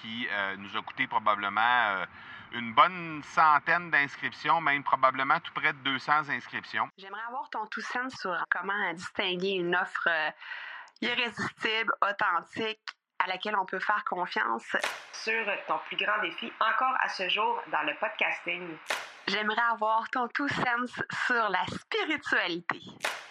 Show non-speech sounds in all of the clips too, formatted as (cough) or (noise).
qui nous a coûté probablement une bonne centaine d'inscriptions, même probablement tout près de 200 inscriptions. J'aimerais avoir ton tout sens sur comment distinguer une offre irrésistible, authentique, à laquelle on peut faire confiance. Sur ton plus grand défi encore à ce jour dans le podcasting. J'aimerais avoir ton tout sens sur la spiritualité.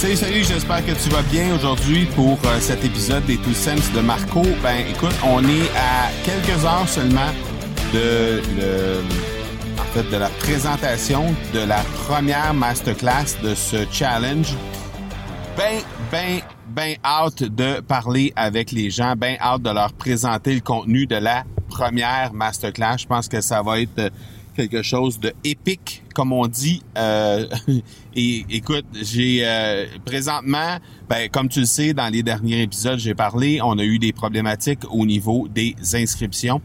Salut, salut, j'espère que tu vas bien aujourd'hui pour euh, cet épisode des Two Sense de Marco. Ben, écoute, on est à quelques heures seulement de, le, en fait, de la présentation de la première masterclass de ce challenge. Ben, ben, ben hâte de parler avec les gens, ben hâte de leur présenter le contenu de la première masterclass. Je pense que ça va être quelque chose de épique, comme on dit. Euh, (laughs) et écoute, j'ai euh, présentement, ben, comme tu le sais, dans les derniers épisodes, j'ai parlé, on a eu des problématiques au niveau des inscriptions.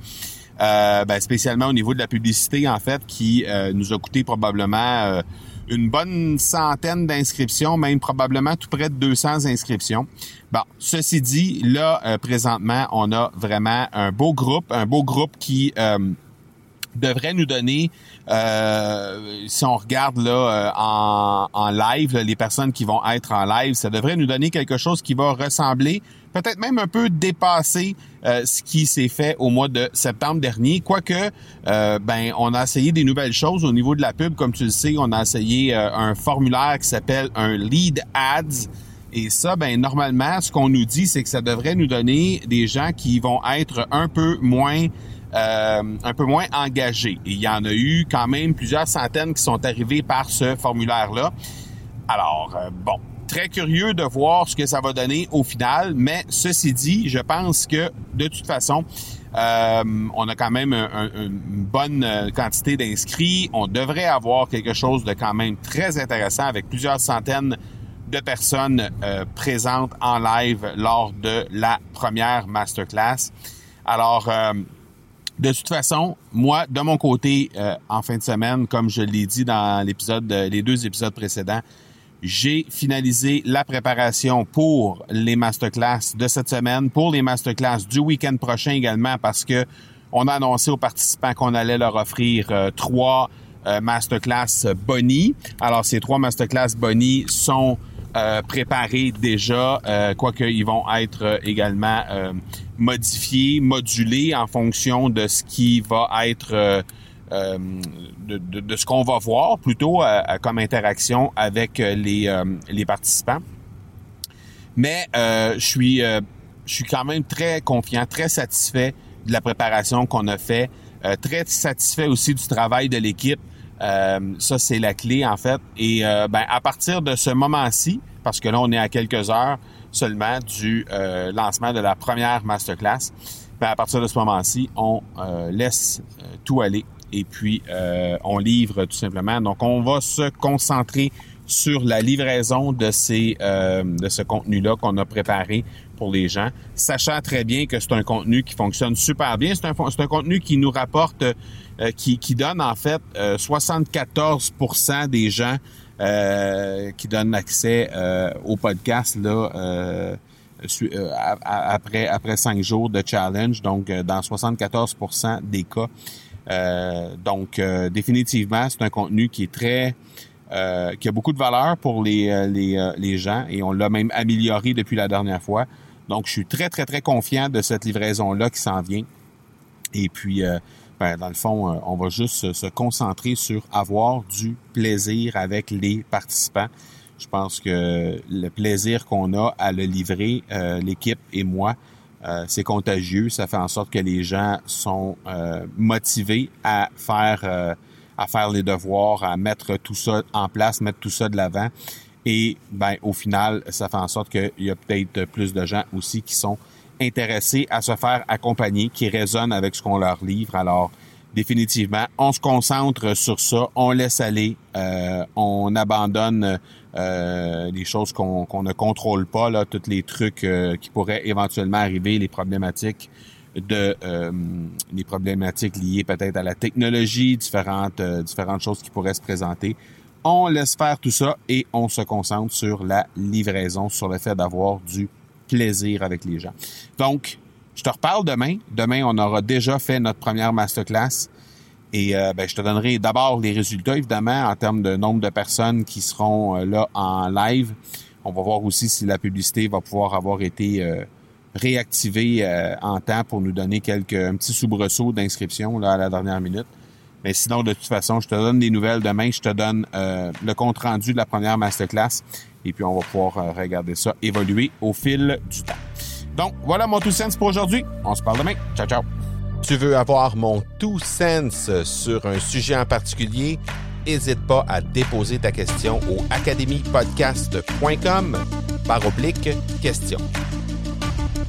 Euh, ben, spécialement au niveau de la publicité, en fait, qui nous a coûté probablement une bonne centaine d'inscriptions, même probablement tout près de 200 inscriptions. Bon, ceci dit, là, présentement, on a vraiment un beau groupe, un beau groupe qui devrait nous donner, euh, si on regarde là euh, en, en live, les personnes qui vont être en live, ça devrait nous donner quelque chose qui va ressembler, peut-être même un peu dépasser euh, ce qui s'est fait au mois de septembre dernier. Quoique, ben, on a essayé des nouvelles choses au niveau de la pub, comme tu le sais, on a essayé un formulaire qui s'appelle un lead ads. Et ça, ben normalement, ce qu'on nous dit, c'est que ça devrait nous donner des gens qui vont être un peu moins euh, un peu moins engagés. Et il y en a eu quand même plusieurs centaines qui sont arrivés par ce formulaire-là. Alors, euh, bon, très curieux de voir ce que ça va donner au final, mais ceci dit, je pense que de toute façon, euh, on a quand même une bonne quantité d'inscrits. On devrait avoir quelque chose de quand même très intéressant avec plusieurs centaines de personnes présentes en live lors de la première masterclass. Alors, de toute façon, moi, de mon côté, euh, en fin de semaine, comme je l'ai dit dans l'épisode, euh, les deux épisodes précédents, j'ai finalisé la préparation pour les masterclass de cette semaine, pour les masterclass du week-end prochain également, parce que on a annoncé aux participants qu'on allait leur offrir euh, trois masterclass Bonnie. Alors, ces trois masterclass Bonnie sont préparés déjà, quoique ils vont être également modifier, moduler en fonction de ce qui va être euh, euh, de, ce qu'on va voir plutôt euh, comme interaction avec les, les participants. Mais je suis je suis quand même très confiant, très satisfait de la préparation qu'on a fait, très satisfait aussi du travail de l'équipe. Ça c'est la clé en fait. Et ben à partir de ce moment-ci, parce que là on est à quelques heures, seulement du euh, lancement de la première masterclass. Ben, à partir de ce moment-ci, on euh, laisse euh, tout aller et puis on livre tout simplement. Donc, on va se concentrer sur la livraison de ces de ce contenu-là qu'on a préparé pour les gens, sachant très bien que c'est un contenu qui fonctionne super bien. C'est un, un contenu qui nous rapporte, qui, qui donne en fait 74% des gens euh, qui donne accès euh, au podcast là euh, après après cinq jours de challenge, donc dans 74% des cas. donc définitivement, c'est un contenu qui est très qui a beaucoup de valeur pour les, les, les gens et on l'a même amélioré depuis la dernière fois. Donc, je suis très, très, très confiant de cette livraison-là qui s'en vient. Et puis, ben, dans le fond, euh, on va juste se concentrer sur avoir du plaisir avec les participants. Je pense que le plaisir qu'on a à le livrer, euh, l'équipe et moi, euh, c'est contagieux. Ça fait en sorte que les gens sont motivés à faire à faire les devoirs, à mettre tout ça en place, mettre tout ça de l'avant. Et ben, au final, ça fait en sorte qu'il y a peut-être plus de gens aussi qui sont intéressés à se faire accompagner, qui résonnent avec ce qu'on leur livre. Alors, définitivement, on se concentre sur ça, on laisse aller, euh, on abandonne euh, les choses qu'on ne contrôle pas, là, tous les trucs euh, qui pourraient éventuellement arriver, les problématiques de euh, les problématiques liées peut-être à la technologie, différentes différentes choses qui pourraient se présenter. On laisse faire tout ça et on se concentre sur la livraison, sur le fait d'avoir du plaisir avec les gens. Donc, je te reparle demain. Demain, on aura déjà fait notre première masterclass. Et euh, ben, je te donnerai d'abord les résultats, évidemment, en termes de nombre de personnes qui seront euh, là en live. On va voir aussi si la publicité va pouvoir avoir été euh, réactivée en temps pour nous donner quelques un petit soubresaut d'inscription là à la dernière minute. Mais sinon, de toute façon, je te donne des nouvelles demain. Je te donne le compte rendu de la première masterclass. Et puis, on va pouvoir regarder ça évoluer au fil du temps. Donc, voilà mon tout sens pour aujourd'hui. On se parle demain. Ciao, ciao. Tu veux avoir mon tout sens sur un sujet en particulier? N'hésite pas à déposer ta question au academypodcast.com par oblique question.